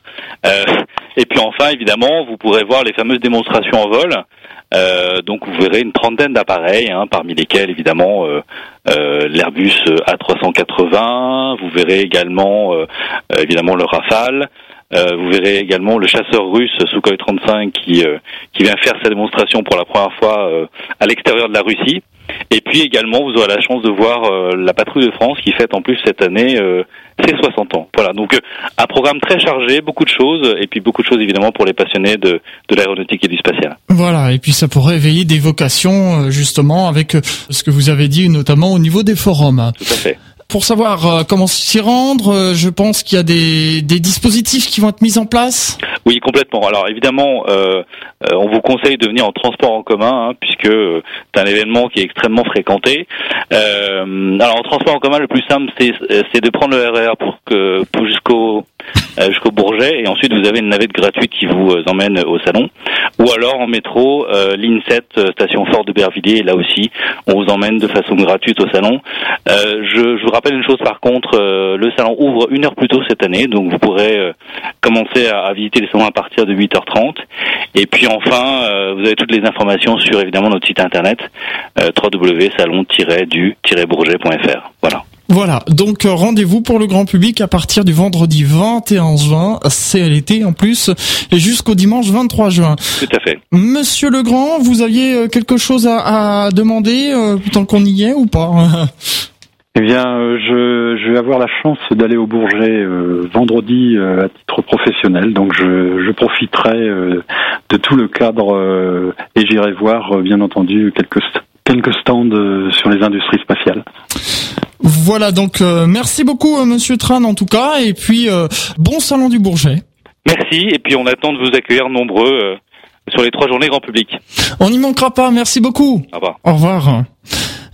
et puis enfin évidemment, vous pourrez voir les fameuses démonstrations en vol. donc vous verrez une trentaine d'appareils, hein, parmi lesquels évidemment l'Airbus A380. Vous verrez également évidemment le Rafale. Euh, vous verrez également le chasseur russe Sukhoi 35 qui, euh, qui vient faire sa démonstration pour la première fois euh, à l'extérieur de la Russie. Et puis également, vous aurez la chance de voir la patrouille de France qui fête en plus cette année ses 60 ans. Voilà, donc un programme très chargé, beaucoup de choses, et puis beaucoup de choses évidemment pour les passionnés de, de l'aéronautique et du spatial. Voilà, et puis ça pourrait éveiller des vocations justement avec ce que vous avez dit notamment au niveau des forums. Tout à fait pour savoir euh, comment s'y rendre, euh, je pense qu'il y a des, des, dispositifs qui vont être mis en place. Oui, complètement. Alors évidemment, euh, euh on vous conseille de venir en transport en commun, hein, puisque c'est un événement qui est extrêmement fréquenté. Euh, alors en transport en commun, le plus simple, c'est de prendre le RER pour que pour jusqu'au jusqu'au Bourget, et ensuite vous avez une navette gratuite qui vous emmène au salon, ou alors en métro, euh, ligne 7, station Fort de Bervilliers, là aussi, on vous emmène de façon gratuite au salon. je, je vous rappelle une chose par contre, le salon ouvre une heure plus tôt cette année, donc vous pourrez commencer à, à visiter les à partir de 8h30. Et puis enfin, euh, vous avez toutes les informations sur évidemment notre site internet euh, www.salon-du-bourget.fr. Voilà. Voilà, donc euh, rendez-vous pour le grand public à partir du vendredi 21 juin, c'est l'été en plus, et jusqu'au dimanche 23 juin. Tout à fait. Monsieur Legrand, vous aviez quelque chose à, à demander tant qu'on y est ou pas? Eh bien, euh, je, je, vais avoir la chance d'aller au Bourget euh, vendredi euh, à titre professionnel, donc je, je profiterai de tout le cadre et j'irai voir, bien entendu, quelques quelques stands sur les industries spatiales. Voilà, donc merci beaucoup, Monsieur Tran, en tout cas, et puis bon salon du Bourget. Merci, et puis on attend de vous accueillir nombreux sur les trois journées grand public. On n'y manquera pas, merci beaucoup. Au revoir. Au revoir.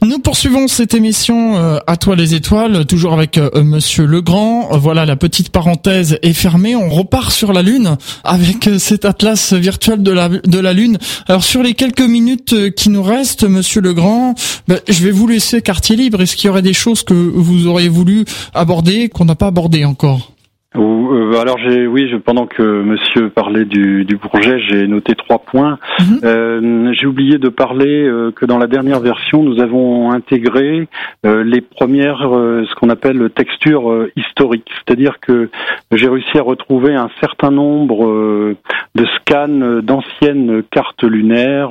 Nous poursuivons cette émission euh, à toi les étoiles, toujours avec euh, Monsieur Legrand. Voilà, la petite parenthèse est fermée. On repart sur la Lune avec euh, cet atlas virtuel de la de la Lune. Alors sur les quelques minutes qui nous restent, Monsieur Legrand, ben, je vais vous laisser quartier libre. Est-ce qu'il y aurait des choses que vous auriez voulu aborder qu'on n'a pas abordé encore? euh, alors j'ai oui, je, pendant que Monsieur parlait du, du Bourget, j'ai noté trois points. Mhm. Euh, j'ai oublié de parler euh, que dans la dernière version, nous avons intégré euh, les premières, ce qu'on appelle textures historiques, c'est-à-dire que j'ai réussi à retrouver un certain nombre de scans d'anciennes cartes lunaires,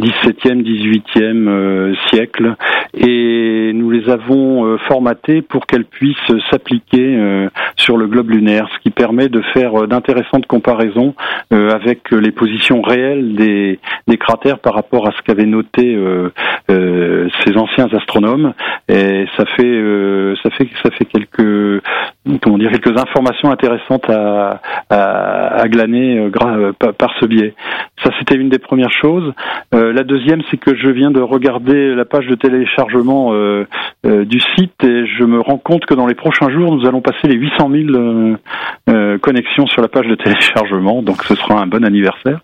17e, 18e siècle, et nous les avons formatées pour qu'elles puissent s'appliquer sur le lunaire, ce qui permet de faire euh, d'intéressantes comparaisons euh, avec euh, les positions réelles des, des, cratères par rapport à ce qu'avaient noté ces anciens astronomes. Et ça fait ça fait ça fait quelques comment dire quelques informations intéressantes à, à, à glaner par ce biais. Ça c'était une des premières choses. la deuxième c'est que je viens de regarder la page de téléchargement du site et je me rends compte que dans les prochains jours nous allons passer les 800 000 euh, connexion sur la page de téléchargement, donc ce sera un bon anniversaire.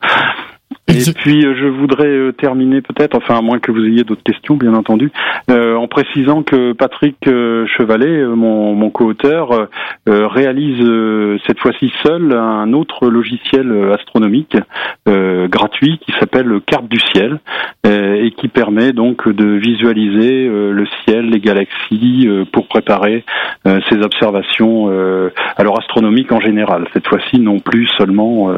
Et puis je voudrais terminer peut-être, enfin à moins que vous ayez d'autres questions, bien entendu, en précisant que Patrick Chevalet, mon, mon co-auteur, réalise cette fois-ci seul un autre logiciel astronomique gratuit qui s'appelle Carte du ciel et qui permet donc de visualiser le ciel, les galaxies pour préparer ces observations alors astronomiques en général. Cette fois-ci non plus seulement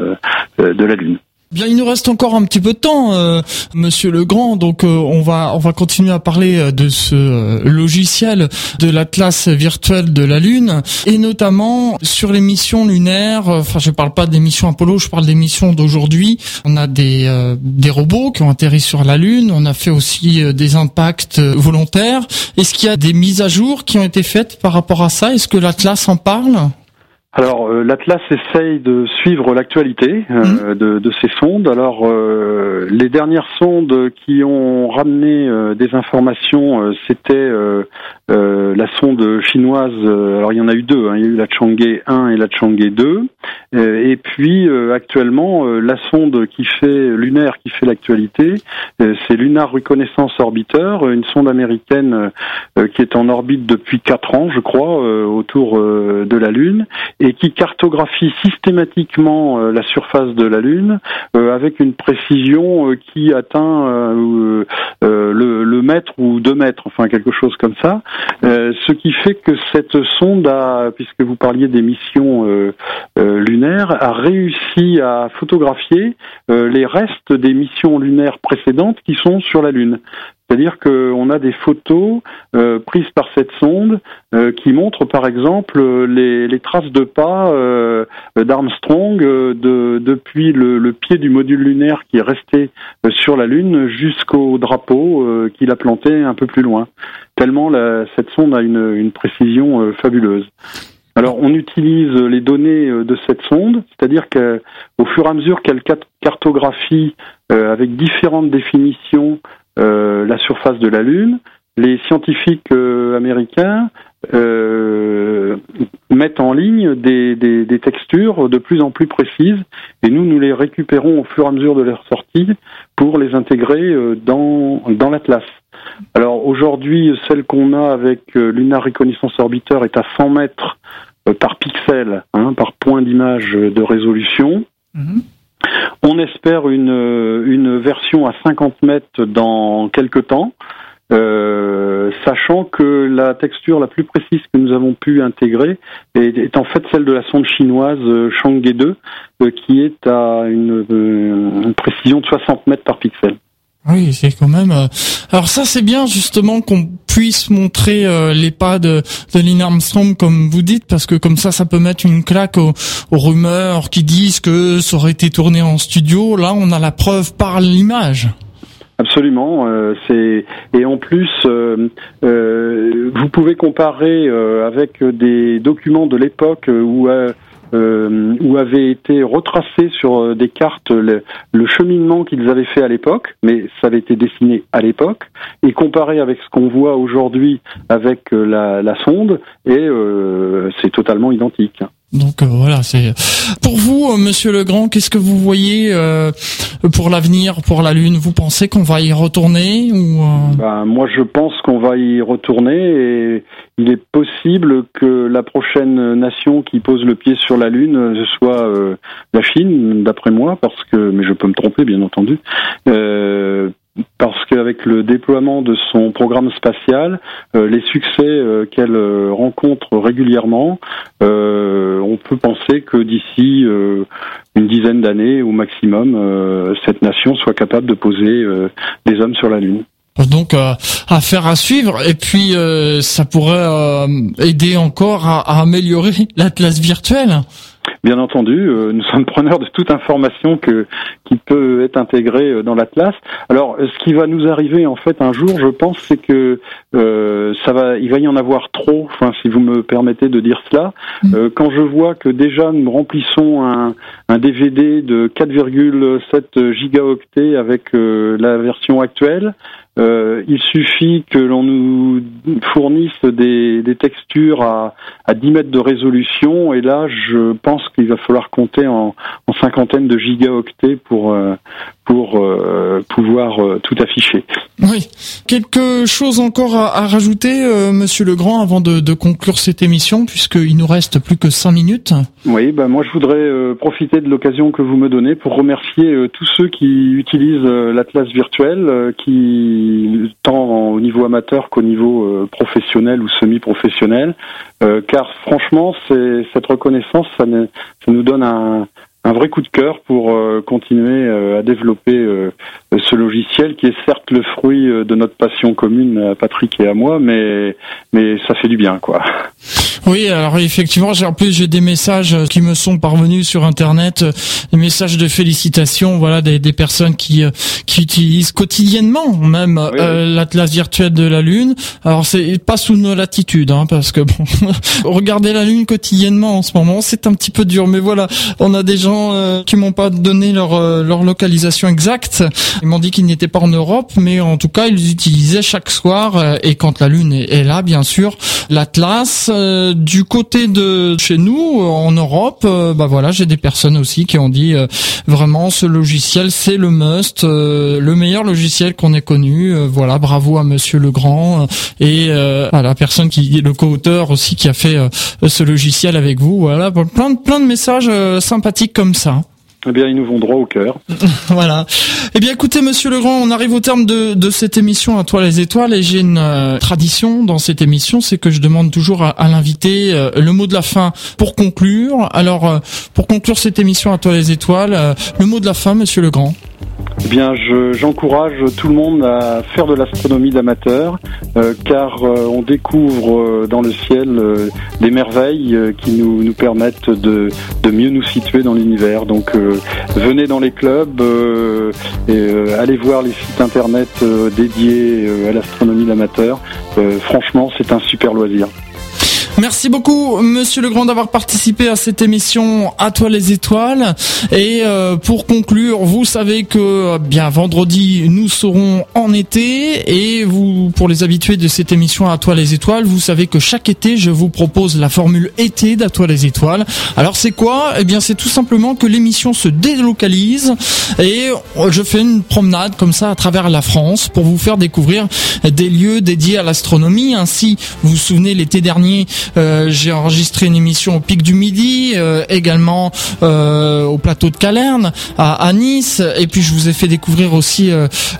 de la Lune. Bien, il nous reste encore un petit peu de temps, euh, Monsieur Legrand. Donc, euh, on va on va continuer à parler euh, de ce logiciel de l'atlas virtuel de la Lune et notamment sur les missions lunaires. Enfin, je parle pas des missions Apollo, je parle des missions d'aujourd'hui. On a des des robots qui ont atterri sur la Lune. On a fait aussi des impacts volontaires. Est-ce qu'il y a des mises à jour qui ont été faites par rapport à ça? Est-ce que l'atlas en parle? Alors euh, l'Atlas essaye de suivre l'actualité euh, mmh. de, de, ces sondes. Alors euh, les dernières sondes qui ont ramené des informations, c'était la sonde chinoise. alors il y en a eu deux. Hein, il y a eu la Chang'e 1 et la Chang'e 2. et puis actuellement la sonde qui fait lunaire qui fait l'actualité, c'est Lunar Reconnaissance Orbiter, une sonde américaine qui est en orbite depuis quatre ans, je crois, autour de la Lune et qui cartographie systématiquement euh, la surface de la Lune euh, avec une précision euh, qui atteint le, le, mètre ou deux mètres, enfin quelque chose comme ça. Ce qui fait que cette sonde a, puisque vous parliez des missions lunaires, a réussi à photographier les restes des missions lunaires précédentes qui sont sur la Lune. C'est-à-dire qu'on a des photos euh, prises par cette sonde euh, qui montrent par exemple les, traces de pas euh, d'Armstrong de, depuis le, pied du module lunaire qui est resté sur la Lune jusqu'au drapeau qu'il a planté un peu plus loin. Tellement cette sonde a une, précision fabuleuse. Alors on utilise les données de cette sonde, c'est-à-dire qu'au fur et à mesure qu'elle cartographie avec différentes définitions la surface de la Lune, les scientifiques euh, américains euh, mettent en ligne des, textures de plus en plus précises et nous, nous les récupérons au fur et à mesure de leur sortie pour les intégrer dans, dans l'Atlas. Alors aujourd'hui, celle qu'on a avec Lunar Reconnaissance Orbiter est à 100 mètres par pixel, hein, par point d'image de résolution. Mm-hmm. On espère une, version à 50 mètres dans quelques temps. Euh, sachant que la texture la plus précise que nous avons pu intégrer est, en fait celle de la sonde chinoise euh, Chang'e 2, euh, qui est à une, une, précision de 60 mètres par pixel. Oui, c'est quand même. Euh, alors ça, c'est bien justement qu'on puisse montrer euh, les pas de, de Lynn Armstrong, comme vous dites, parce que comme ça, ça peut mettre une claque aux, rumeurs qui disent que ça aurait été tourné en studio. Là, on a la preuve par l'image. Absolument, euh, et en plus vous pouvez comparer avec des documents de l'époque où euh, où avait été retracé sur euh, des cartes le, cheminement qu'ils avaient fait à l'époque, mais ça avait été dessiné à l'époque, et comparé avec ce qu'on voit aujourd'hui avec euh, la, la, sonde, et c'est totalement identique. Donc voilà, c'est pour vous, Monsieur Legrand, qu'est-ce que vous voyez euh, pour l'avenir, pour la Lune? Vous pensez qu'on va y retourner ou ben, moi, je pense qu'on va y retourner et il est possible que la prochaine nation qui pose le pied sur la Lune ce euh, soit euh, la Chine, d'après moi, parce que, mais je peux me tromper, bien entendu. Euh, parce qu'avec le déploiement de son programme spatial, les succès qu'elle rencontre régulièrement, on peut penser que d'ici une dizaine d'années au maximum, cette nation soit capable de poser des hommes sur la Lune. Donc euh, affaire à suivre et puis euh, ça pourrait euh, aider encore à, améliorer l'atlas virtuel. Bien entendu, euh, nous sommes preneurs de toute information que qui peut être intégrée dans l'atlas. Alors, ce qui va nous arriver en fait un jour, je pense, c'est que ça va, il va y en avoir trop. Enfin, si vous me permettez de dire cela, mm. quand je vois que déjà nous remplissons un, un DVD de 4,7 gigaoctets avec la version actuelle. Euh, il suffit que l'on nous fournisse des, des textures à, à, 10 mètres de résolution et là je pense qu'il va falloir compter en, en cinquantaine de gigaoctets pour, euh, pour pouvoir tout afficher. Oui. Quelque chose encore à, rajouter, Monsieur Legrand, avant de, de conclure cette émission, puisqu'il nous reste plus que cinq minutes? Oui, bah moi je voudrais profiter de l'occasion que vous me donnez pour remercier tous ceux qui utilisent l'Atlas virtuel, qui tant au niveau amateur qu'au niveau professionnel ou semi-professionnel, car franchement, c'est cette reconnaissance, ça nous donne un, un vrai coup de cœur pour euh, continuer euh, à développer euh, ce logiciel qui est certes le fruit de notre passion commune à Patrick et à moi, mais mais ça fait du bien quoi. Oui, alors effectivement, j'ai en plus j'ai des messages qui me sont parvenus sur internet, des messages de félicitations, voilà, des, des personnes qui qui utilisent quotidiennement même l'atlas virtuel de la Lune. Alors c'est pas sous nos latitudes, hein, parce que bon, regarder la Lune quotidiennement en ce moment, c'est un petit peu dur, mais voilà, on a des gens euh, qui m'ont pas donné leur euh, leur localisation exacte. Ils m'ont dit qu'ils n'étaient pas en Europe, mais en tout cas ils utilisaient chaque soir euh, et quand la lune est, là, bien sûr, l'Atlas. Du côté de chez nous en Europe, bah voilà, j'ai des personnes aussi qui ont dit vraiment ce logiciel c'est le must, le meilleur logiciel qu'on ait connu. voilà, bravo à Monsieur Legrand et à la personne qui est le co-auteur aussi qui a fait ce logiciel avec vous. Voilà, plein de plein de messages sympathiques comme ça. Eh bien, ils nous vont droit au cœur. voilà. Eh bien, écoutez, Monsieur Legrand, on arrive au terme de, de cette émission à toi les étoiles, et j'ai une euh, tradition dans cette émission, c'est que je demande toujours à, l'invité euh, le mot de la fin pour conclure. Alors, euh, pour conclure cette émission à toi les étoiles, le mot de la fin, Monsieur Legrand. Eh bien, j'encourage tout le monde à faire de l'astronomie d'amateur, euh, car euh, on découvre euh, dans le ciel des merveilles qui nous, permettent de, de, mieux nous situer dans l'univers. Donc, venez dans les clubs, et, allez voir les sites internet dédiés à l'astronomie d'amateur. franchement, c'est un super loisir. Merci beaucoup, Monsieur Legrand, d'avoir participé à cette émission À toi les étoiles. Et euh, pour conclure, vous savez que bien vendredi nous serons en été et vous, pour les habitués de cette émission À toi les étoiles, vous savez que chaque été je vous propose la formule été d'À toi les étoiles. Alors c'est quoi? Eh bien c'est tout simplement que l'émission se délocalise et je fais une promenade comme ça à travers la France pour vous faire découvrir des lieux dédiés à l'astronomie. Ainsi, vous vous souvenez l'été dernier j'ai enregistré une émission au Pic du Midi, euh, également euh, au plateau de Calerne, à, Nice, et puis je vous ai fait découvrir aussi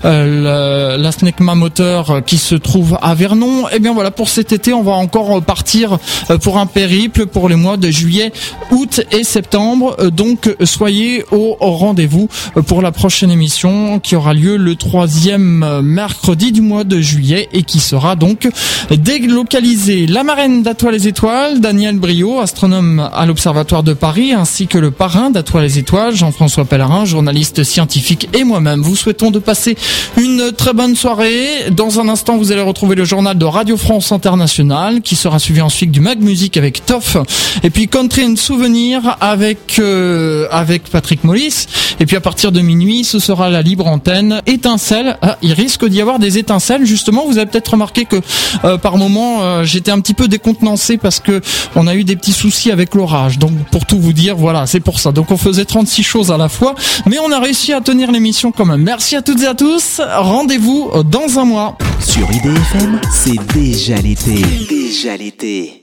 la SNECMA moteur qui se trouve à Vernon. Et eh bien voilà, pour cet été, on va encore partir pour un périple pour les mois de juillet, août et septembre. Donc soyez au, rendez-vous pour la prochaine émission qui aura lieu le troisième mercredi du mois de juillet et qui sera donc délocalisée. La marraine d'Atoile les étoiles, Daniel Brio, astronome à l'Observatoire de Paris, ainsi que le parrain d'Atoile les étoiles, Jean-François Pellerin, journaliste scientifique et moi-même. Vous souhaitons de passer une très bonne soirée. Dans un instant, vous allez retrouver le journal de Radio France Internationale, qui sera suivi ensuite du Mag Music avec Toff, et puis Country and Souvenir avec euh, avec Patrick Mollis. Et puis à partir de minuit, ce sera la libre antenne étincelle. Ah, il risque d'y avoir des étincelles. Justement, vous avez peut-être remarqué que euh, par moment, euh, j'étais un petit peu décontenancé parce que on a eu des petits soucis avec l'orage. Donc pour tout vous dire, voilà, c'est pour ça. Donc on faisait 36 choses à la fois, mais on a réussi à tenir l'émission quand même. Merci à toutes et à tous. Rendez-vous dans un mois. Sur IDFM, c'est déjà l'été. Déjà l'été.